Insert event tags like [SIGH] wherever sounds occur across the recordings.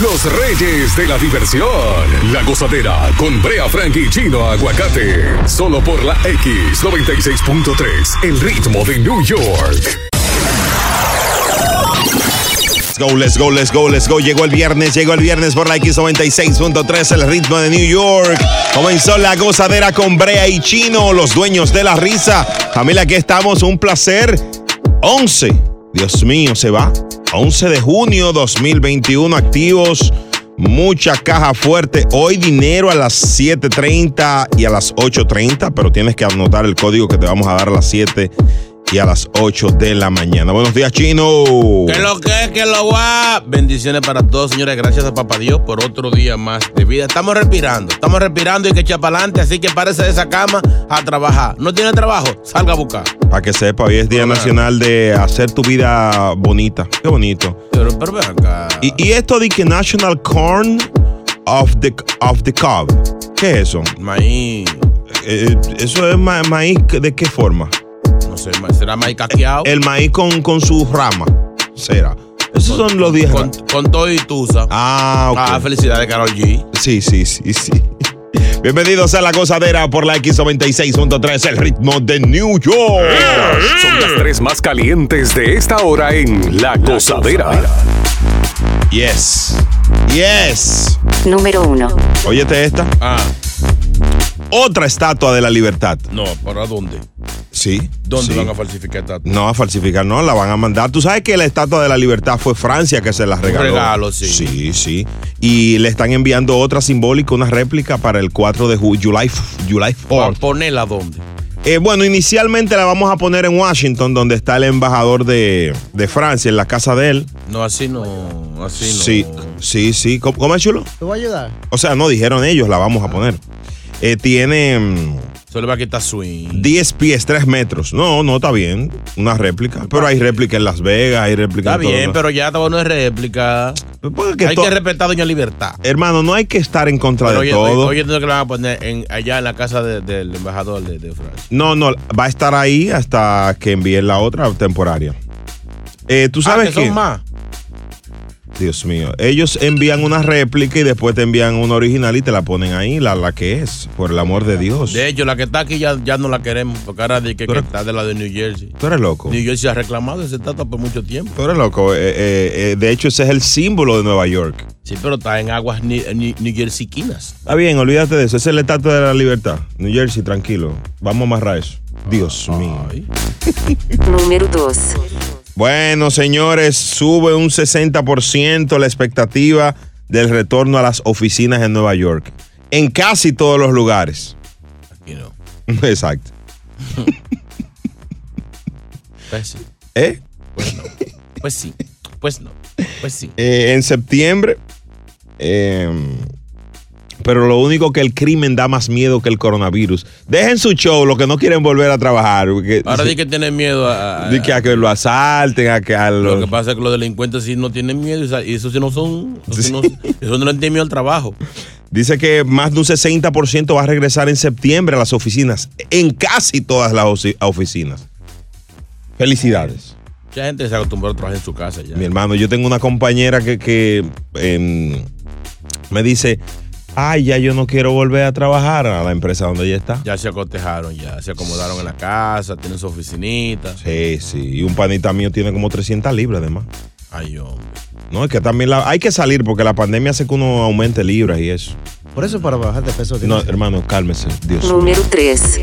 los reyes de la diversión. La gozadera con Brea Frank y Chino Aguacate. Solo por la X96.3, el ritmo de New York. Go, let's go, let's go, let's go. Llegó el viernes, llegó el viernes por la X96.3, el ritmo de New York. Comenzó la gozadera con Brea y Chino, los dueños de la risa. Familia, aquí estamos, un placer. 11, Dios mío, se va. 11 de junio 2021, activos. Mucha caja fuerte. Hoy dinero a las 7.30 y a las 8.30, pero tienes que anotar el código que te vamos a dar a las 7 y a las 8 de la mañana. Buenos días, Chino. ¿Qué lo que es? ¿Qué lo va? Bendiciones para todos, señores. Gracias a Papá Dios por otro día más de vida. Estamos respirando, estamos respirando y que echar para adelante. Así que párese de esa cama a trabajar. ¿No tiene trabajo? Salga a buscar. Para que sepa, hoy es Día. Nacional de hacer tu vida bonita. Qué bonito. Pero, pero ven acá. Y, y esto de que National Corn of the, of the Cob. ¿Qué es eso? Maíz, Eh, ¿Eso es ma- maíz de qué forma? no sé, será maíz caqueado. El maíz con, con su rama. Será. Esos son los 10 Con, con todo y tusa. Ah, ok. Ah, felicidades, Carol G. Sí, sí, sí, sí. Bienvenidos a La Gozadera por la X96.3, el ritmo de New York. Son las tres más calientes de esta hora en La Gozadera. Yes. Yes. Número 1. Óyete esta. Ah, Otra estatua de la libertad. no, ¿para dónde? Sí. ¿Dónde sí. van a falsificar esta? No, a falsificar no, la van a mandar. Tú sabes que la estatua de la libertad fue Francia que se la regaló. regalo, sí. Sí, sí. Y le están enviando otra simbólica, una réplica para el 4 de julio, July, July ¿Para 4. ponerla dónde? Eh, bueno, inicialmente la vamos a poner en Washington, donde está el embajador de, de Francia, en la casa de él. No, así no. Así no. Sí, sí, sí. ¿Cómo, cómo es chulo? ¿Te voy a ayudar? O sea, no dijeron ellos, la vamos a poner. Eh, tiene le va a quitar swing. 10 pies, 3 metros. No, no, está bien. Una réplica. Pero hay réplica en Las Vegas, hay réplica Está en todo bien, pero ya está bueno de réplica. Porque Hay to- que respetar a Doña Libertad. Hermano, no hay que estar en contra Pero de oye, todo. oye, oye, que le van a poner en- allá en la casa de- del embajador de, de Francia. No, no, va a estar ahí hasta que envíen la otra temporaria. Eh, Tú Ah, sabes que son que, más. Dios mío, ellos envían una réplica y después te envían una original y te la ponen ahí, la, la que es, por el amor de Dios. De hecho, la que está aquí ya, ya no la queremos, porque ahora di que, está de la de New Jersey. Tú eres loco. New Jersey ha reclamado esa estatua por mucho tiempo. Tú eres loco. Eh, eh, eh, de hecho, ese es el símbolo de Nueva York. Sí, pero está en aguas ni- ni- New Jerseyquinas. Está bien, olvídate de eso. Esa es la estatua de la libertad. New Jersey, tranquilo. Vamos a amarrar eso. Dios mío. [LAUGHS] Número 2. Bueno, señores, sube un 60% la expectativa del retorno a las oficinas en Nueva York. En casi todos los lugares. Aquí no. [LAUGHS] Exacto. Pues sí. ¿Eh? Pues no. Pues sí. Pues no. Pues sí. Eh, en septiembre. eh, pero lo único que el crimen da más miedo que el coronavirus. Dejen su show, los que no quieren volver a trabajar. porque- Ahora di que tienen miedo a, a- Di que a que lo asalten, a que a Lo los- que pasa es que los delincuentes sí no tienen miedo y eso sí no son. Eso, sí no, eso no le tienen miedo al trabajo. Dice que más de un 60% va a regresar en septiembre a las oficinas. En casi todas las oficinas. Felicidades. Mucha gente se acostumbró a trabajar en su casa ya. Mi hermano, yo tengo una compañera que, que, em, me dice, ay, ya yo no quiero volver a trabajar a la empresa donde ella está. Ya se acotejaron, ya se acomodaron en la casa, tienen su oficinita. Sí, sí. Y un panita mío tiene como 300 libras además. Ay, hombre. No, es que también la- hay que salir porque la pandemia hace que uno aumente libras y eso. Por eso para bajar de peso. No, hermano, cálmese. Dios. Número 3.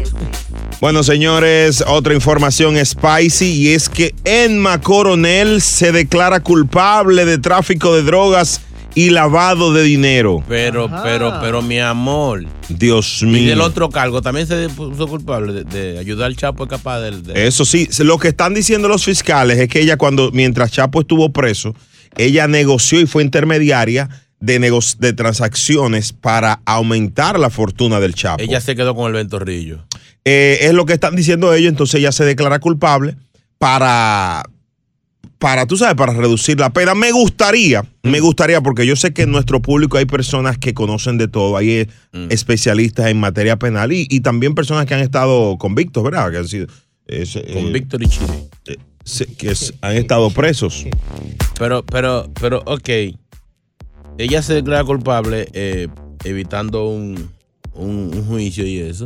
Bueno, señores, otra información spicy y es que Enma Coronel se declara culpable de tráfico de drogas y lavado de dinero. Pero, Ajá. pero, pero, mi amor. Dios Y mío. del otro cargo también se puso culpable de, de ayudar al Chapo a escapar del. de- Eso sí, lo que están diciendo los fiscales es que ella cuando, mientras Chapo estuvo preso, ella negoció y fue intermediaria de, de transacciones para aumentar la fortuna del Chapo. Ella se quedó con el ventorrillo. Eh, es lo que están diciendo ellos, entonces ella se declara culpable para, para, tú sabes, para reducir la pena. Me gustaría, me gustaría, porque yo sé que en nuestro público hay personas que conocen de todo, hay eh, Mm. especialistas en materia penal y, y también personas que han estado convictos, ¿verdad? Que han sido... es, eh, Con Víctor y Chile. eh, se- que es- han estado presos. Pero, pero, pero, ok. ella se declara culpable eh, evitando un, un- un juicio y eso,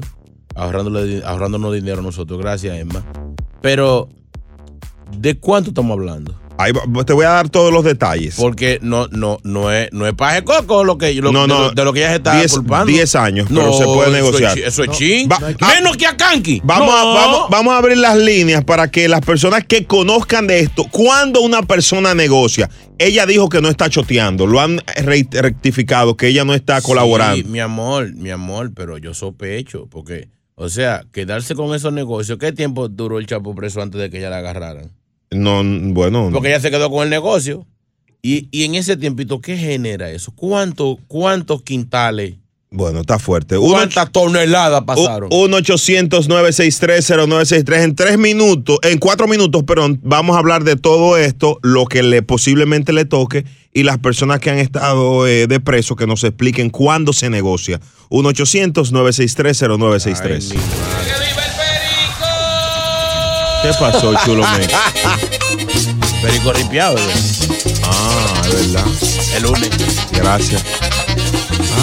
ahorrándole, ahorrándonos dinero a nosotros. Gracias, Emma. Pero, ¿de cuánto estamos hablando? Ahí va- te voy a dar todos los detalles. Porque no, no, no es, no es paje coco lo que, lo, No, de, no, lo, de lo que ella se está diez- culpando. diez años, pero se puede eso es negociar. chi- Eso es chin. Va- ah, Menos que a Kanki. Vamos, a, No. vamos, vamos a abrir las líneas para que las personas que conozcan de esto, cuando una persona negocia, ella dijo que no está choteando, lo han re- rectificado, que ella no está colaborando. Sí, mi amor, mi amor, pero yo sospecho, porque, o sea, quedarse con esos negocios, ¿qué tiempo duró el Chapo preso antes de que ella la agarraran? No, bueno, no. Porque ella se quedó con el negocio. Y, y en ese tiempito, ¿qué genera eso? ¿Cuánto, ¿Cuántos quintales, bueno, está fuerte. Uno, cuántas toneladas pasaron? 1-800-963-0963. En tres minutos, en cuatro minutos, perdón, vamos a hablar de todo esto, lo que le posiblemente le toque y las personas que han estado eh, de preso que nos expliquen cuándo se negocia. 1-800-963-0963. ¿Qué pasó, chulo me? [LAUGHS] Perico ripiado. Ah, es verdad. el lunes. Gracias.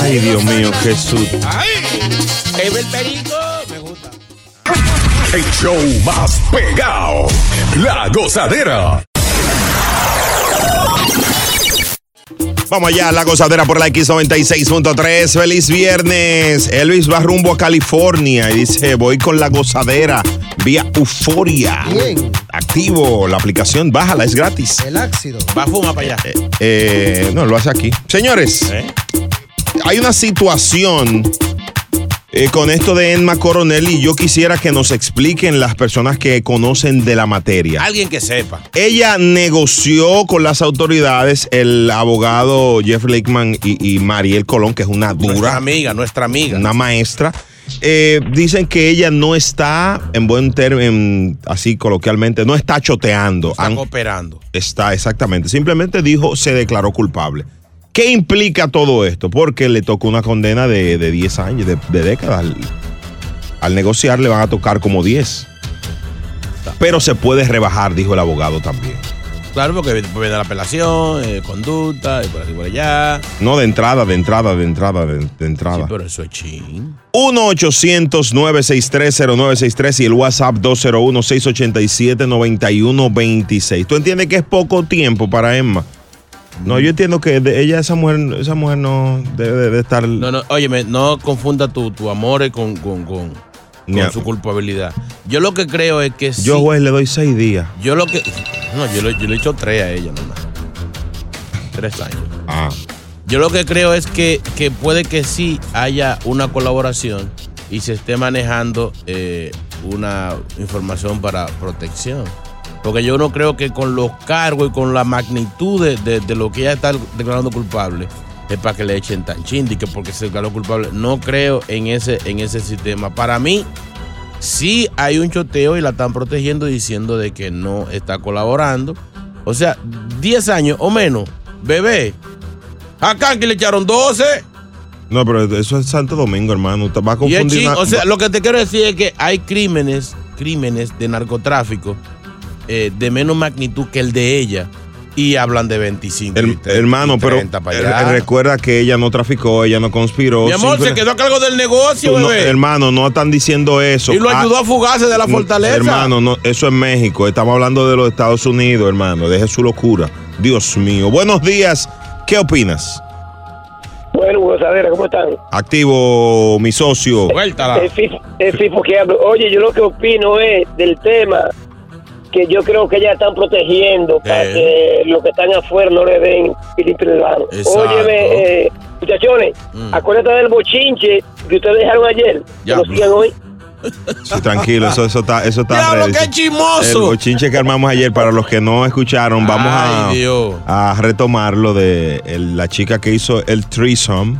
Ay, Dios mío, susto. ¡Ay! el perico! Me gusta. El show más pegado. La gozadera. Vamos allá, la gozadera por la X96.3. Feliz viernes. Elvis va rumbo a California y dice: Voy con la gozadera vía Euforia. Bien. Activo, la aplicación, bájala, es gratis. El ácido. Va a fumar para allá. Eh, no, lo hace aquí. Señores, ¿Eh? hay una situación eh, con esto de Emma Coronel y yo quisiera que nos expliquen las personas que conocen de la materia. Alguien que sepa. Ella negoció con las autoridades, el abogado Jeff Lakeman y, y Mariel Colón, que es una Nuestra dura, amiga, nuestra amiga. una maestra. eh, dicen que ella no está, en buen término, así coloquialmente, no está choteando. Está Han- cooperando. está exactamente. Simplemente dijo, se declaró culpable. ¿Qué implica todo esto? Porque le tocó una condena de, de 10 años, de, de décadas. Al, al negociar le van a tocar como 10. Pero se puede rebajar, dijo el abogado también. Claro, porque viene la apelación, eh, conducta, y por aquí por allá. No de entrada, de entrada, de entrada, de, de Sí, entrada. pero eso es chin. 1-800-963-0963 y el WhatsApp 201-687-9126. ¿Tú entiendes que es poco tiempo para Emma? No, yo entiendo que de- ella, esa mujer, esa mujer no debe de estar. No, no, óyeme, no confunda tu, tu amor con, con, con, Ni con a- su culpabilidad. Yo lo que creo es que Yo, sí- juez, le doy seis días. Yo lo que. No, yo, le- yo le he hecho tres a ella, nomás. Tres años. Ah. Yo lo que creo es que, que puede que sí haya una colaboración y se esté manejando eh, una información para protección. Porque yo no creo que con los cargos y con la magnitud de, de- de lo que ella está declarando culpable es para que le echen tan chindi que porque se declaró culpable. No creo en ese, en ese sistema. Para mí, sí hay un choteo y la están protegiendo diciendo de que no está colaborando. O sea, 10 años o menos, bebé. Acá que le echaron 12. No, pero eso es Santo Domingo, hermano. Te va a confundir. una- o sea, lo que te quiero decir es que hay crímenes, crímenes de narcotráfico eh, de menos magnitud que el de ella. Y hablan de 25. y Her- 30, hermano, y pero 30 para eh, allá. recuerda que ella no traficó, ella no conspiró. Mi amor, simple- se quedó a cargo del negocio, Tú no- bebé. hermano, no están diciendo eso. y lo Ah, ayudó a fugarse de la no, fortaleza. Hermano, no, eso es México. Estamos hablando de los Estados Unidos, hermano. Deje su locura. Dios mío. Buenos días. ¿Qué opinas? Bueno, gozadera, ¿cómo están? Activo, mi socio. Suéltala. Es FIFO, es FIFO que hablo. Oye, yo lo que opino es del tema que yo creo que ya están protegiendo para Eh. que los que están afuera no le den mano. Exacto. Óyeme, eh, muchachones, Mm. acuérdate del bochinche que ustedes dejaron ayer. Que Diablo. lo sigan hoy. Sí, tranquilo, eso, eso está, eso está Diablo, qué El chismoso. bochinche que armamos ayer, para los que no escucharon, vamos a, Ay, Dios. a retomar lo de el- la chica que hizo el threesome.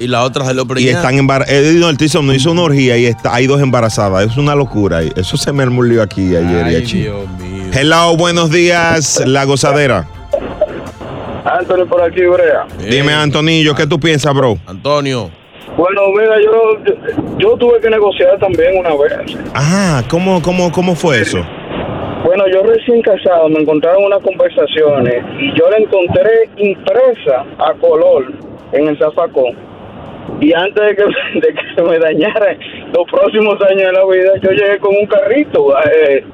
Y la otra se lo Y preñó. están embarazadas. no, el threesome no hizo una orgía y está, hay dos embarazadas. Es una locura. Eso se me lío aquí ayer y aquí. Dios mío. Hello, buenos días, la gozadera. Anthony por aquí, Brea. Dime, Eh, Antonillo, ¿qué tú piensas, bro? Antonio. Bueno, mira, yo, yo tuve que negociar también una vez. Ajá, ¿cómo, cómo, cómo fue eso? Bueno, yo recién casado me encontraron unas conversaciones y yo la encontré impresa a color en el zafacón. Y antes de que, [LAUGHS] de que se me dañara los próximos años de la vida, yo llegué con un carrito eh,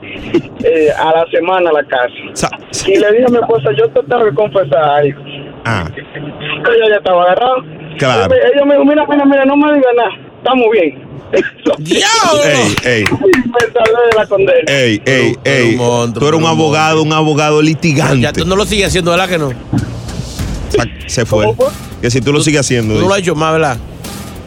eh, a la semana a la casa. Sa- Y le dije a mi esposa, yo te tengo que confesar algo. Ah, Ella ya estaba agarrado. Claro. Ella ella me dijo, mira, mira, mira, no me digas nada, estamos bien. ¡Diablo! ey, ey, ey, [LAUGHS] ey, ey. Tú eres un abogado, un abogado litigante. Ya tú no lo sigues haciendo, ¿verdad que no? Se fue. ¿Cómo fue? Que si tú lo sigues haciendo. Tú no lo has dice. hecho más, ¿verdad?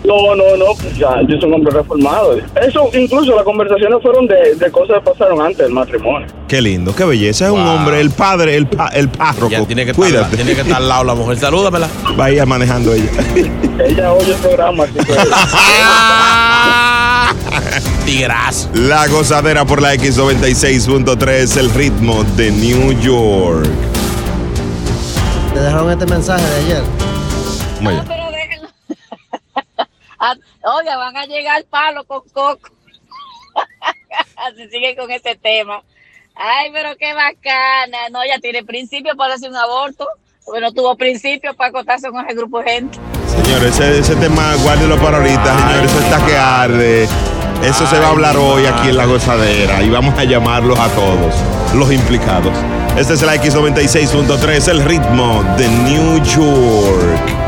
No, no, no, pues ya, yo soy un hombre reformado. Eso, incluso las conversaciones fueron de, de cosas que pasaron antes del matrimonio. Qué lindo, qué belleza. Es un hombre, el padre, el, pa- el párroco. Ya tiene que, estar, Cuídate. tiene que estar al lado la mujer. Salúdamela. Vaya manejando ella. Ella oye el programa. [LAUGHS] Tigrazo. La gozadera por la X96.3, el ritmo de New York. Te dejaron este mensaje de ayer. Vaya. pero déjenlo. [LAUGHS] Ah, Oiga, van a llegar palo con coco. [LAUGHS] Así sigue con ese tema. Ay, pero qué bacana. No, ya tiene principio para hacer un aborto. Porque no tuvo principio para acostarse con ese grupo de gente. Señores, ese, ese tema guárdelo para ahorita, señores. Eso está que arde. Eso se va a hablar hoy aquí en la gozadera y vamos a llamarlos a todos los implicados. Este es la X96.3, el ritmo de New York.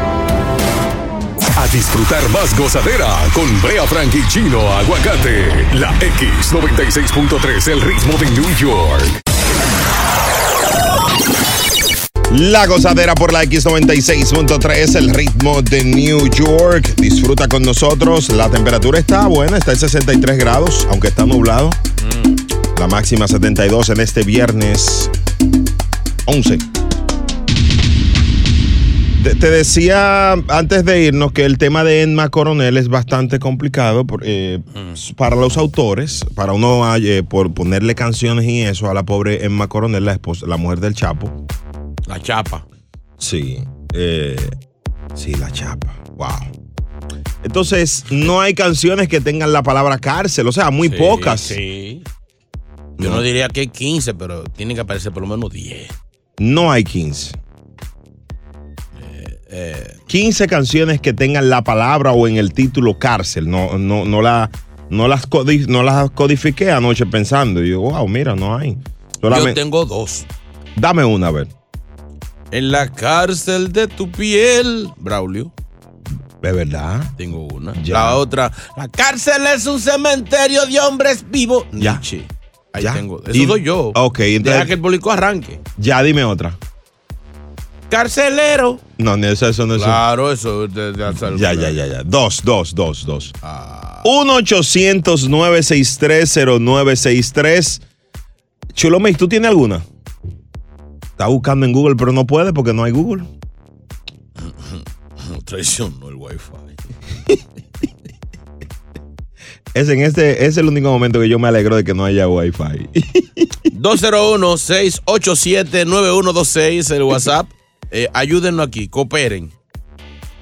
Disfrutar más gozadera con Brea Frank y Chino Aguacate. La X96.3, el ritmo de New York. La gozadera por la X96.3, el ritmo de New York. Disfruta con nosotros. La temperatura está buena, está en 63 grados, aunque está nublado. La máxima 72 en este viernes 11. Te, te decía antes de irnos que el tema de Emma Coronel es bastante complicado por- eh, para los autores, para uno eh, por ponerle canciones y eso a la pobre Emma Coronel, la, esposa, la mujer del Chapo. La chapa. Sí, eh, sí, la chapa. Wow. Entonces, no hay canciones que tengan la palabra cárcel, o sea, muy Sí, pocas. Sí. Yo No. no. diría que hay 15, pero tienen que aparecer por lo menos 10. No hay 15. Eh, 15 canciones que tengan la palabra o en el título cárcel. No, no, no, la, no, las, codi- no las codifiqué anoche pensando. Y yo, wow, mira, no hay. yo tengo dos. Dame una, a ver. En la cárcel de tu piel, Braulio. ¿De verdad? Tengo una. Ya. La otra. La cárcel es un cementerio de hombres vivos. Ya. Nietzsche. Ahí Ya. tengo. Eso Y- soy yo. Ok, entonces- Deja que el público arranque. Ya, dime otra. Carcelero. No, ni eso, eso no es. Claro, eso es de, de Ya, ya, ya, ya. Dos, dos, dos, dos. Ah, 1-800-963-0963. Chulomix, ¿tú tienes alguna? Está buscando en Google, pero no puede porque no hay Google. [LAUGHS] traicionó el wifi. Es en este, es el único momento que yo me alegro de que no haya Wi-Fi. [LAUGHS] 201-687-9126, el WhatsApp. [LAUGHS] Eh, ayúdennos aquí, cooperen.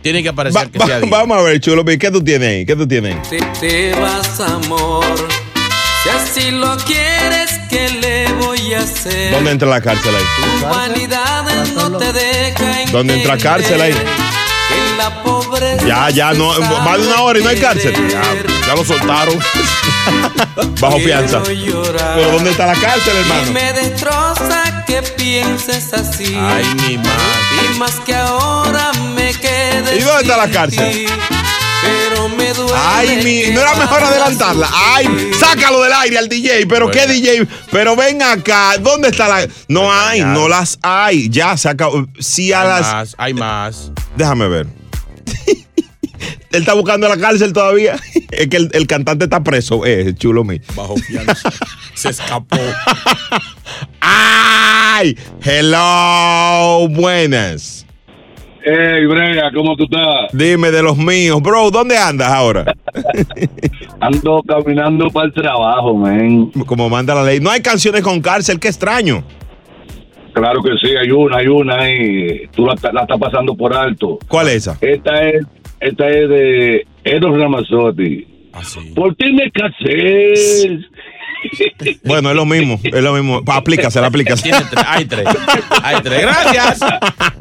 Tiene que aparecer Va- que va- sea día. vamos a ver, Chulomix, ¿qué tú tienes ahí? ¿Qué tú tienes ahí? Te, te vas, amor. Si así lo quieres, ¿qué le voy a hacer? ¿Dónde entra la cárcel ahí? Tu vanidad no te deja ¿Dónde entra entender cárcel ahí? que la pobreza Ya, ya, no, más de una hora y no hay cárcel. Ya. Ya lo soltaron. [LAUGHS] Bajo fianza. ¿Pero dónde está la cárcel, Y hermano? me destroza que pienses así. Ay, mi madre. Y más que ahora me quedes ¿Y dónde está la cárcel? Pero me duele. Ay, mi, no era mejor adelantarla. Ay, sácalo del aire al DJ. Pero qué. DJ. Pero ven acá. ¿Dónde está la.? No hay, no las hay. Ya se acabó. Sí a Hay las. más, hay más. Déjame ver. Él está buscando la cárcel todavía. [LAUGHS] Es que el, el cantante está preso. Eh, chulo mi. Bajo fianza. Se escapó. [LAUGHS] ¡Ay! Hello, buenas. Hey, Brea, ¿cómo tú estás? Dime de los míos. Bro, ¿dónde andas ahora? [LAUGHS] Ando caminando para el trabajo, man. Como manda la ley. No hay canciones con cárcel, qué extraño. Claro que sí, hay una, hay una y tú la, la estás pasando por alto. ¿Cuál es esa? Esta es, esta es de Eros Ramazzotti. Así. ¿Por qué me casé? [LAUGHS] Bueno, es lo mismo, es lo mismo. [LAUGHS] Tiene tres, hay tres. Hay tres. Gracias. [LAUGHS]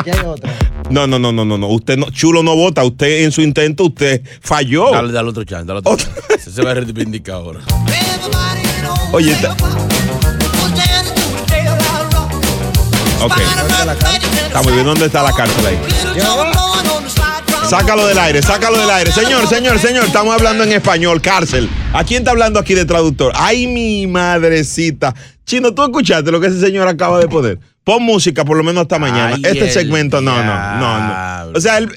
Aquí hay otra. No, no, no, no, no, no. Usted no, chulo no vota. Usted en su intento, usted falló. Dale, dale otro chance, dale otro chance. Se, se va a reivindicar ahora. Oye, está- ok. Está muy bien. ¿Dónde está la cárcel ahí? Sácalo del aire, sácalo del aire. Señor, señor, señor, estamos hablando en español, cárcel. ¿A quién está hablando aquí de traductor? Ay, mi madrecita. Chino, ¿tú escuchaste lo que ese señor acaba de poner? Pon música por lo menos hasta mañana. Ay, este segmento, no, no, no, no. O sea, el...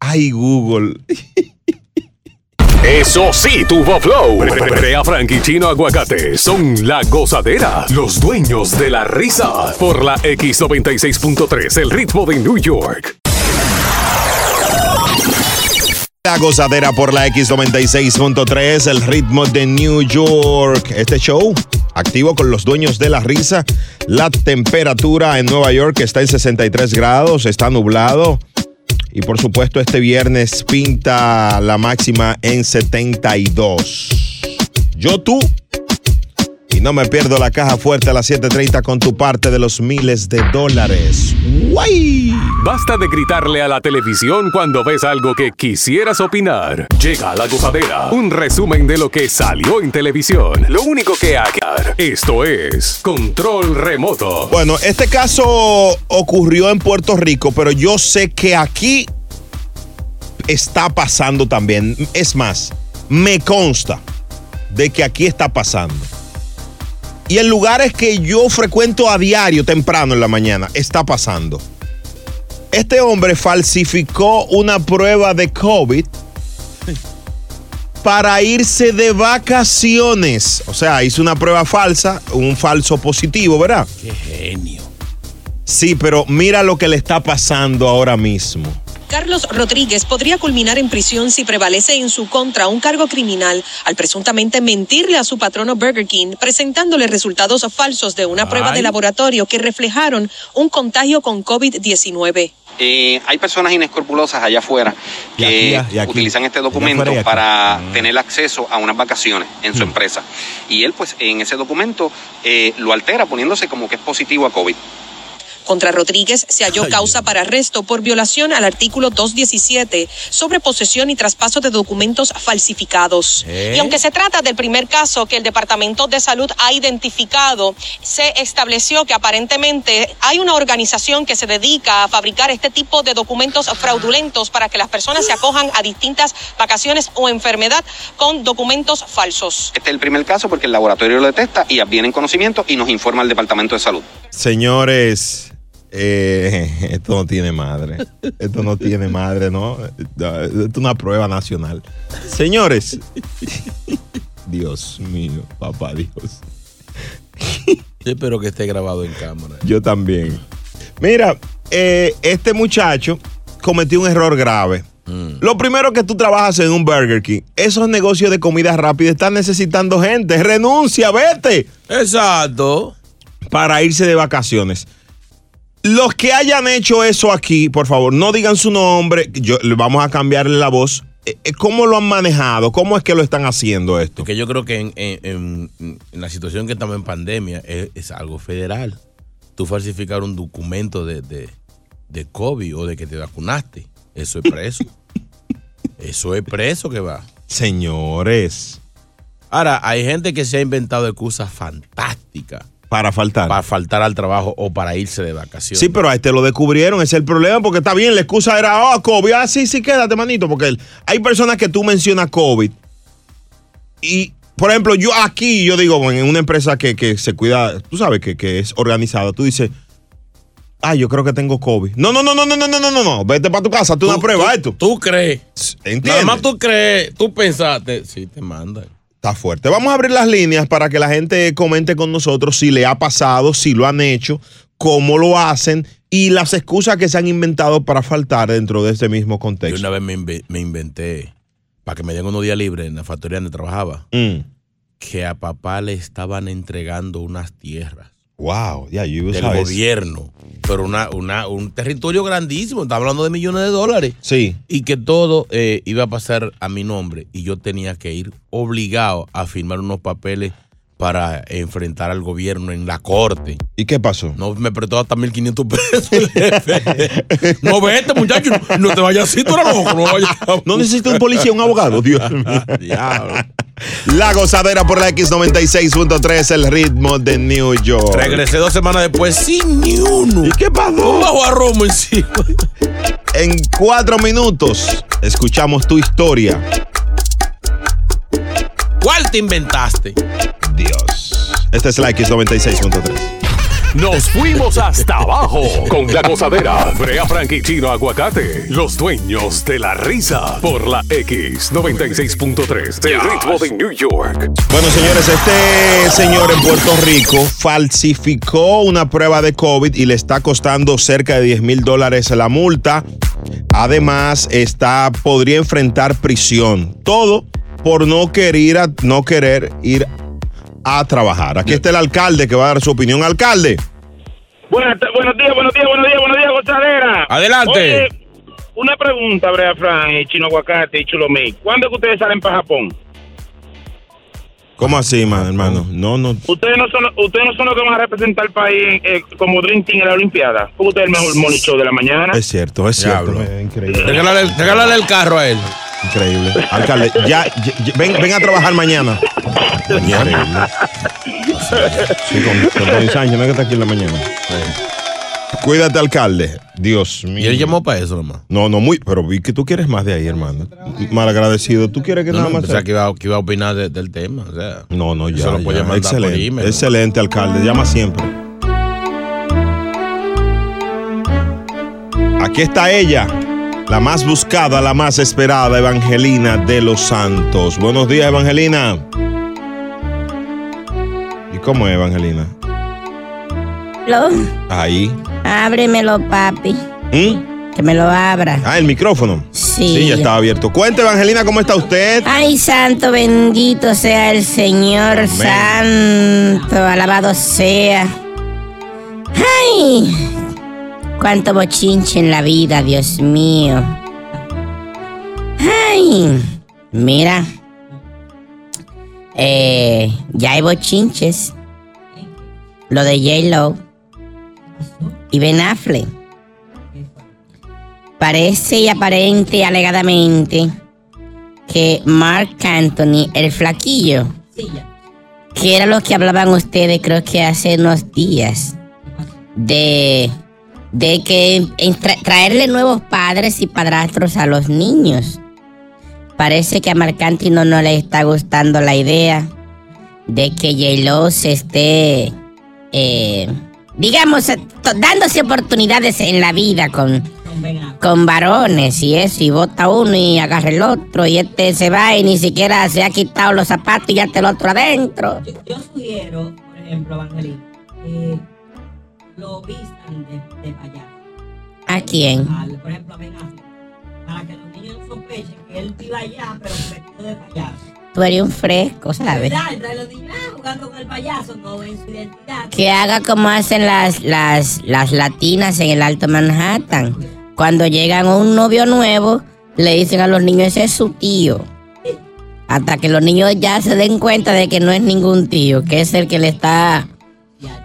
Ay, Google. [LAUGHS] Eso sí, tuvo flow. Brea Frank Chino Aguacate son la gozadera, los dueños de la risa. Por la X96.3, el ritmo de New York. La gozadera por la X96.3, el ritmo de New York. Este show activo con los dueños de la risa. La temperatura en Nueva York está en 63 grados, está nublado. Y por supuesto este viernes pinta la máxima en 72. Yo tú. Y no me pierdo la caja fuerte a las 7.30 con tu parte de los miles de dólares. ¡Guay! Basta de gritarle a la televisión cuando ves algo que quisieras opinar. Llega la gozadera, un resumen de lo que salió en televisión. Lo único que hay que hacer, esto es Control Remoto. Bueno, este caso ocurrió en Puerto Rico, pero yo sé que aquí está pasando también. Es más, me consta de que aquí está pasando. Y en lugares que yo frecuento a diario, temprano en la mañana, está pasando. Este hombre falsificó una prueba de COVID para irse de vacaciones. O sea, hizo una prueba falsa, un falso positivo, ¿verdad? Qué genio. Sí, pero mira lo que le está pasando ahora mismo. Carlos Rodríguez podría culminar en prisión si prevalece en su contra un cargo criminal al presuntamente mentirle a su patrono Burger King, presentándole resultados falsos de una prueba de laboratorio que reflejaron un contagio con COVID-19. Eh, hay personas inescrupulosas allá afuera que aquí, aquí. utilizan este documento para tener acceso a unas vacaciones en Mm. su empresa. Y él, pues, en ese documento eh, lo altera poniéndose como que es positivo a COVID. Contra Rodríguez se halló causa para arresto por violación al artículo 217 sobre posesión y traspaso de documentos falsificados. ¿Eh? Y aunque se trata del primer caso que el Departamento de Salud ha identificado, se estableció que aparentemente hay una organización que se dedica a fabricar este tipo de documentos fraudulentos para que las personas se acojan a distintas vacaciones o enfermedad con documentos falsos. Este es el primer caso porque el laboratorio lo detecta y viene en conocimiento y nos informa al Departamento de Salud. Señores, eh, [LAUGHS] esto no tiene madre. Esto no tiene madre, ¿no? Esto es una prueba nacional. Señores, Dios mío, papá Dios. Yo espero que esté grabado en cámara. Yo también. Mira, eh, este muchacho cometió un error grave. Lo primero que tú trabajas en un Burger King, esos negocios de comida rápida están necesitando gente. Renuncia, vete. Exacto. Para irse de vacaciones. Los que hayan hecho eso aquí, por favor, no digan su nombre. Yo, vamos a cambiarle la voz. Eh, eh, ¿Cómo lo han manejado? ¿Cómo es que lo están haciendo esto? Porque yo creo que en, en- en- en la situación que estamos en pandemia es, es algo federal. Tú falsificar un documento de, de, de COVID o de que te vacunaste, eso es preso. [LAUGHS] eso es preso que va. Señores. Ahora, hay gente que se ha inventado excusas fantásticas. Para faltar. Para faltar al trabajo o para irse de vacaciones. Sí, pero a este lo descubrieron, ese es el problema, porque está bien, la excusa era, oh, COVID, ah, sí, sí, quédate, manito, porque el- hay personas que tú mencionas COVID y, por ejemplo, yo aquí, yo digo, en una empresa que, que se cuida, tú sabes, que, que es organizada, tú dices, ah, yo creo que tengo COVID. No, no, no, no, no, no, no, no, no, no, vete para tu casa, tú una prueba esto. Tú crees. ¿Entiendes? Nada más tú crees, tú pensaste, sí, te mandan. Está fuerte. Vamos a abrir las líneas para que la gente comente con nosotros si le ha pasado, si lo han hecho, cómo lo hacen y las excusas que se han inventado para faltar dentro de este mismo Yo contexto. una vez me, inve- me inventé, para que me den unos días libres en la factoría donde trabajaba, Mm. que a papá le estaban entregando unas tierras. Wow, ya, yo iba a del saber. gobierno. Pero una, una, un territorio grandísimo, está hablando de millones de dólares. Sí. Y que todo eh, iba a pasar a mi nombre y yo tenía que ir obligado a firmar unos papeles para enfrentar al gobierno en la corte. ¿Y qué pasó? No, me prestó hasta 1.500 pesos. [LAUGHS] No, vete, muchacho, no, te vayas así, tú eres loco. No, vayas. No necesito un policía, un abogado, Dios [LAUGHS] mío. La gozadera por la X96.3, el ritmo de New York. Regresé dos semanas después sin ni uno. ¿Y qué pasó? Bajo a Romo encima. En cuatro minutos escuchamos tu historia. ¿Cuál te inventaste? Dios. Esta es la X96.3. Nos fuimos hasta abajo con la gozadera. Brea Frank y Chino Aguacate, los dueños de la risa por la X96.3 del ritmo de New York. Bueno, señores, este señor en Puerto Rico falsificó una prueba de COVID y le está costando cerca de 10 mil dólares la multa. Además, está, podría enfrentar prisión. Todo por no querer, ir a- no querer ir a trabajar. Aquí está el alcalde que va a dar su opinión. Alcalde. Buenas, buenos días, buenos días, buenos días, buenos días, gozadera. Adelante. Oye, una pregunta, Brea Fran, y Chino Aguacate y Chulomey. ¿Cuándo es que ustedes salen para Japón? ¿Cómo así, man, hermano? No, no. Ustedes no son, ustedes no son los que van a representar al país eh, como Dream Team en la Olimpiada. Porque ustedes es el mejor morning show de la mañana. Es cierto, es cierto. Diablo. Es increíble. Regálale, el- regálale el carro a él. Increíble. Alcalde, ya, ya- ya- ven, ven a trabajar mañana. Increíble. Sí, con, con Tony Sánchez, no es que está aquí en la mañana. Cuídate, alcalde. Dios mío. Y él llamó para eso nomás. No, no, muy, pero vi que tú quieres más de ahí, hermano. Malagradecido. ¿Tú quieres que No, nada no, más? pensaba que iba, que iba a opinar de- del tema. O sea, No, no, ya. Eso lo puede por Excelente, email. excelente, alcalde. Llama siempre. Aquí está ella, la más buscada, la más esperada, Evangelina de los Santos. Buenos días, Evangelina. ¿Y cómo es, Evangelina? Lo- Ahí. ábremelo, papi. ¿Mm? Que me lo abra. Ah, el micrófono. Sí. Sí, ya estaba abierto. Cuente, Evangelina, ¿cómo está usted? Ay, santo bendito sea el Señor, santo, alabado sea. Ay, cuánto bochinche en la vida, Dios mío. Ay, mira, eh, ya hay bochinches. Lo de J-Lo y Ben Affleck. Parece y aparente y alegadamente que Mark Anthony, el flaquillo, que era lo que hablaban ustedes creo que hace unos días, de, de que traerle nuevos padres y padrastros a los niños. Parece que a Marc Anthony no, le está gustando la idea de que J-Lo se esté, eh, digamos, eh, dándose oportunidades en la vida con, con varones y eso, y bota uno y agarra el otro, y este se va y ni siquiera se ha quitado los zapatos y ya está el otro adentro. Yo sugiero, por ejemplo, que lo vistan de, de payaso. ¿A quién? Al- por ejemplo, a Ben para que los niños sospechen que él vive allá, pero vestido de payaso. Tú eres un fresco, ¿sabes? ¿Verdad? Trae los niños ah, jugando con el payaso, no ven su identidad. Que haga como hacen las, las, las latinas en el Alto Manhattan. Cuando llegan a un novio nuevo, le dicen a los niños, ese es su tío. Hasta que los niños ya se den cuenta de que no es ningún tío, que es el que le está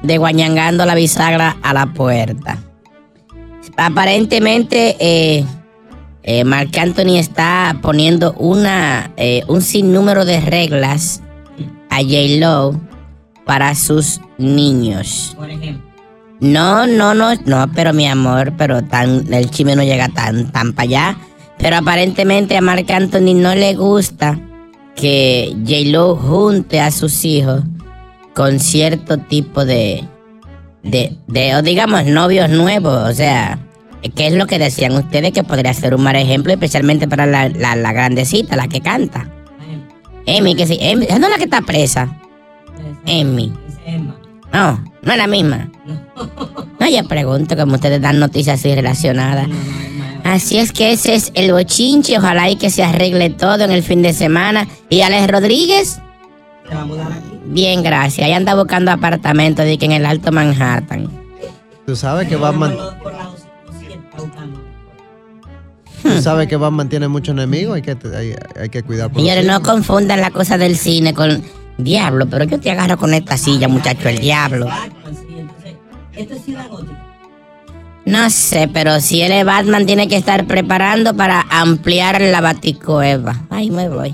desguañangando la bisagra a la puerta. Aparentemente, eh, eh, Marc Anthony está poniendo una, eh, un sinnúmero de reglas a J-Lo para sus niños. Por ejemplo. No, no, no, no, pero mi amor, pero tan, el chisme no llega tan, tan para allá. Pero aparentemente a Marc Anthony no le gusta que J-Lo junte a sus hijos con cierto tipo de, de, de, o digamos, novios nuevos. O sea, ¿qué es lo que decían ustedes que podría ser un mal ejemplo, especialmente para la, la, la grandecita, la que canta? Emi, que sí, esa no la que está presa. Emi. No, no es la misma. No, yo pregunto como ustedes dan noticias así relacionadas. Así es que ese es el bochinche. Ojalá y que se arregle todo en el fin de semana. ¿Y Alex Rodríguez? Se va a mudar aquí. Bien, gracias. Ahí anda buscando apartamento de que en el Alto Manhattan. Tú sabes que Batman. Tú sabes que Batman tiene muchos enemigos, hay que, hay, hay que cuidar por Señores, no confundan la cosa del cine con diablo, pero yo te agarro con esta silla, muchacho, el diablo. Esto es ciudad gótica. No sé, pero si él es Batman, tiene que estar preparando para ampliar la baticueva. Ay, me voy.